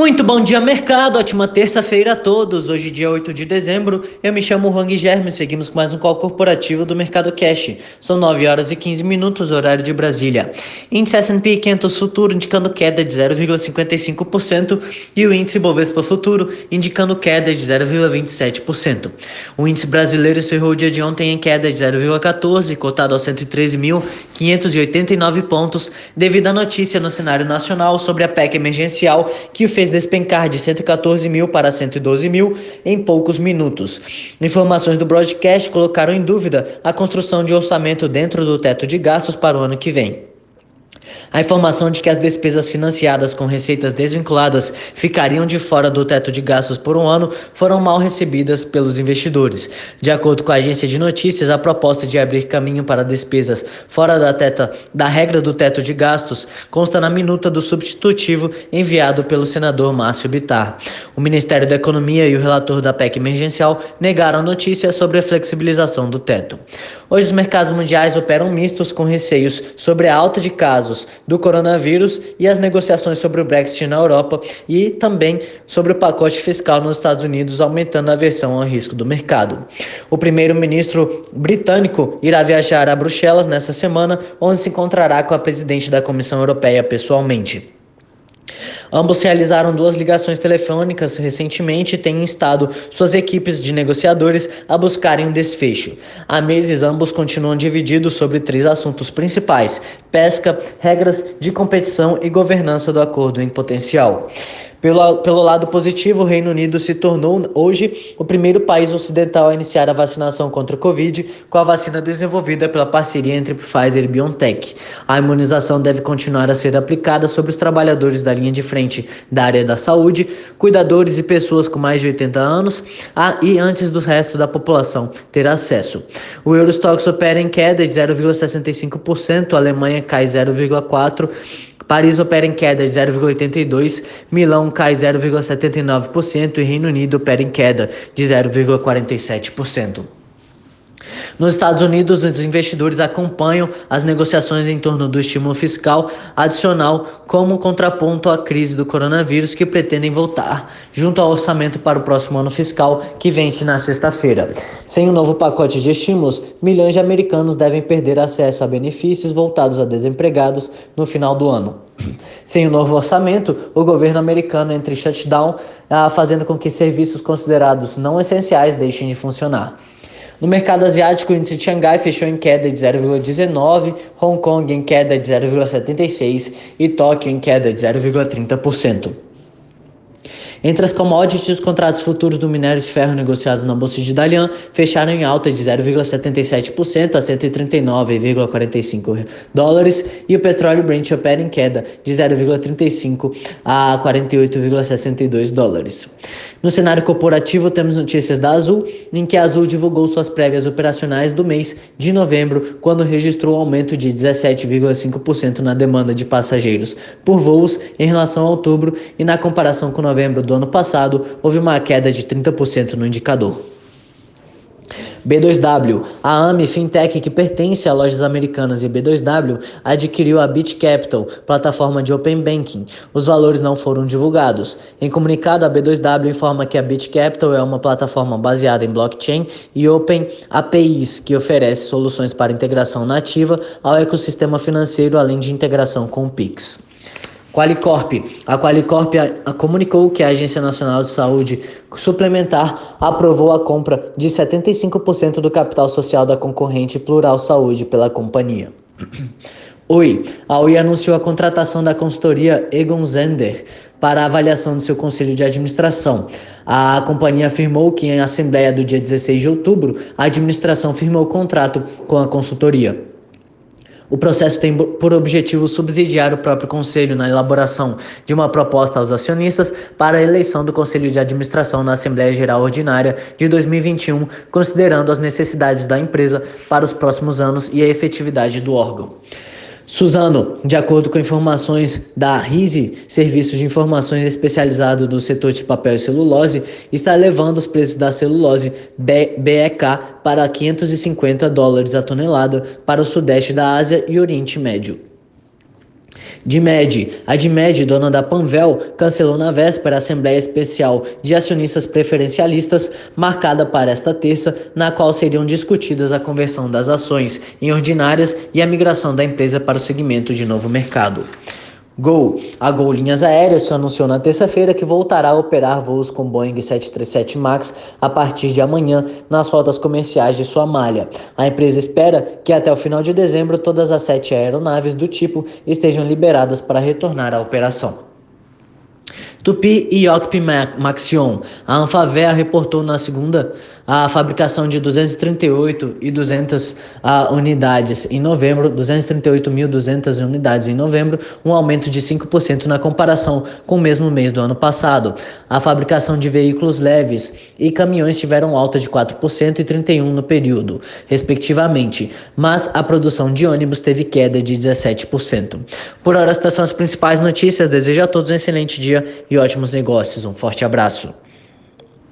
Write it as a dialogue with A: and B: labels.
A: Muito bom dia, mercado. Ótima terça-feira a todos. Hoje, dia 8 de dezembro. Eu me chamo Hang Germes. Seguimos com mais um call corporativo do Mercado Cash. São 9 horas e 15 minutos, horário de Brasília. Índice S&P 500 Futuro indicando queda de 0,55% e o índice Bovespa Futuro indicando queda de 0,27%. O índice brasileiro encerrou o dia de ontem em queda de 0,14, cotado aos 113.589 pontos, devido à notícia no cenário nacional sobre a PEC emergencial que o fez despencar de 114 mil para 112 mil em poucos minutos. Informações do broadcast colocaram em dúvida a construção de orçamento dentro do teto de gastos para o ano que vem. A informação de que as despesas financiadas com receitas desvinculadas ficariam de fora do teto de gastos por um ano foram mal recebidas pelos investidores. De acordo com a agência de notícias, a proposta de abrir caminho para despesas fora da, teta, da regra do teto de gastos consta na minuta do substitutivo enviado pelo senador Márcio Bitar. O Ministério da Economia e o relator da PEC emergencial negaram a notícia sobre a flexibilização do teto. Hoje, os mercados mundiais operam mistos com receios sobre a alta de casos do coronavírus e as negociações sobre o Brexit na Europa e também sobre o pacote fiscal nos Estados Unidos, aumentando a aversão ao risco do mercado. O primeiro-ministro britânico irá viajar a Bruxelas nessa semana, onde se encontrará com a presidente da Comissão Europeia pessoalmente. Ambos realizaram duas ligações telefônicas recentemente e têm instado suas equipes de negociadores a buscarem um desfecho. Há meses, ambos continuam divididos sobre três assuntos principais: pesca, regras de competição e governança do acordo em potencial. Pelo, pelo lado positivo, o Reino Unido se tornou hoje o primeiro país ocidental a iniciar a vacinação contra a Covid com a vacina desenvolvida pela parceria entre Pfizer e BioNTech. A imunização deve continuar a ser aplicada sobre os trabalhadores da linha de frente da área da saúde, cuidadores e pessoas com mais de 80 anos a, e antes do resto da população ter acesso. O Eurostox opera em queda de 0,65%, a Alemanha cai 0,4%. Paris opera em queda de 0,82%, Milão cai 0,79% e Reino Unido opera em queda de 0,47%. Nos Estados Unidos, os investidores acompanham as negociações em torno do estímulo fiscal adicional como contraponto à crise do coronavírus que pretendem voltar, junto ao orçamento para o próximo ano fiscal que vence na sexta-feira. Sem o um novo pacote de estímulos, milhões de americanos devem perder acesso a benefícios voltados a desempregados no final do ano. Sem o novo orçamento, o governo americano entra em shutdown, ah, fazendo com que serviços considerados não essenciais deixem de funcionar. No mercado asiático, o índice de Xangai fechou em queda de 0,19, Hong Kong em queda de 0,76 e Tóquio em queda de 0,30%. Entre as commodities, os contratos futuros do minério de ferro negociados na Bolsa de Dalian fecharam em alta de 0,77% a 139,45 dólares e o petróleo Brent opera em queda de 0,35 a 48,62 dólares. No cenário corporativo, temos notícias da Azul, em que a Azul divulgou suas prévias operacionais do mês de novembro, quando registrou um aumento de 17,5% na demanda de passageiros por voos em relação a outubro e na comparação com novembro do ano passado, houve uma queda de 30% no indicador. B2W. A AMI Fintech, que pertence a lojas americanas e B2W, adquiriu a Bit Capital, plataforma de Open Banking. Os valores não foram divulgados. Em comunicado, a B2W informa que a Bit Capital é uma plataforma baseada em blockchain e Open APIs, que oferece soluções para integração nativa ao ecossistema financeiro, além de integração com o Pix. Qualicorp. A Qualicorp comunicou que a Agência Nacional de Saúde Suplementar aprovou a compra de 75% do capital social da concorrente Plural Saúde pela companhia. Oi, a Oi anunciou a contratação da consultoria Egon Zender para avaliação do seu conselho de administração. A companhia afirmou que em assembleia do dia 16 de outubro, a administração firmou o contrato com a consultoria. O processo tem por objetivo subsidiar o próprio Conselho na elaboração de uma proposta aos acionistas para a eleição do Conselho de Administração na Assembleia Geral Ordinária de 2021, considerando as necessidades da empresa para os próximos anos e a efetividade do órgão. Suzano, de acordo com informações da RISE, Serviços de Informações Especializado no setor de papel e celulose, está levando os preços da celulose BEK para 550 dólares a tonelada para o sudeste da Ásia e Oriente Médio. Dimed. A Dimed, dona da Panvel, cancelou na véspera a Assembleia Especial de Acionistas Preferencialistas, marcada para esta terça, na qual seriam discutidas a conversão das ações em ordinárias e a migração da empresa para o segmento de novo mercado. Gol. A Gol Linhas Aéreas que anunciou na terça-feira que voltará a operar voos com Boeing 737 MAX a partir de amanhã nas rotas comerciais de sua malha. A empresa espera que até o final de dezembro todas as sete aeronaves do tipo estejam liberadas para retornar à operação. Tupi e Yokpi Maxion. A Anfavea reportou na segunda a fabricação de 238 e 200 uh, unidades em novembro, 238.200 unidades em novembro, um aumento de 5% na comparação com o mesmo mês do ano passado. A fabricação de veículos leves e caminhões tiveram alta de 4% e 31 no período, respectivamente, mas a produção de ônibus teve queda de 17%. Por hora, estas são as principais notícias. Desejo a todos um excelente dia e ótimos negócios. Um forte abraço.